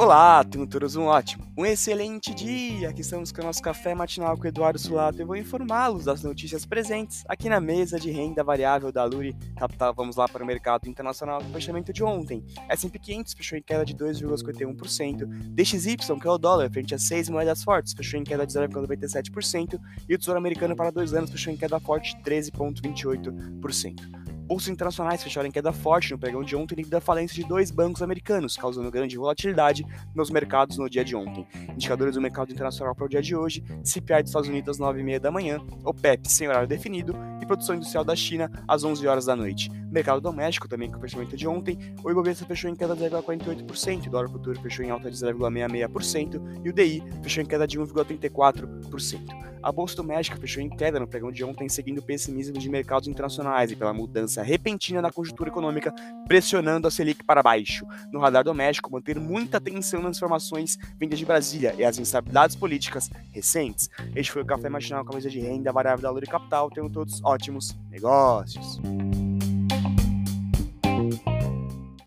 Olá, tenham todos um ótimo, um excelente dia! Aqui estamos com o nosso café matinal com o Eduardo Sulato e vou informá-los das notícias presentes aqui na mesa de renda variável da Luri Capital. Vamos lá para o mercado internacional com o fechamento de ontem. S&P 500 fechou em queda de 2,51%, DXY, que é o dólar, frente a seis moedas fortes, fechou em queda de 0,97% e o Tesouro Americano para dois anos fechou em queda forte de 13,28%. Bolsas internacionais fecharam em queda forte no pregão de ontem devido à falência de dois bancos americanos, causando grande volatilidade nos mercados no dia de ontem. Indicadores do mercado internacional para o dia de hoje, CPI dos Estados Unidos às 9h30 da manhã, OPEP sem horário definido e produção industrial da China às 11 horas da noite. Mercado doméstico também com o fechamento de ontem, o Ibovespa fechou em queda de 0,48%, o dólar futuro fechou em alta de 0,66% e o DI fechou em queda de 1,34%. A Bolsa do México fechou em queda no pregão de ontem, seguindo o pessimismo de mercados internacionais e pela mudança repentina na conjuntura econômica, pressionando a Selic para baixo. No radar doméstico, manter muita atenção nas informações vindas de Brasília e as instabilidades políticas recentes. Este foi o Café Matinal com a mesa de renda variável da Lura Capital. Tenham todos ótimos negócios.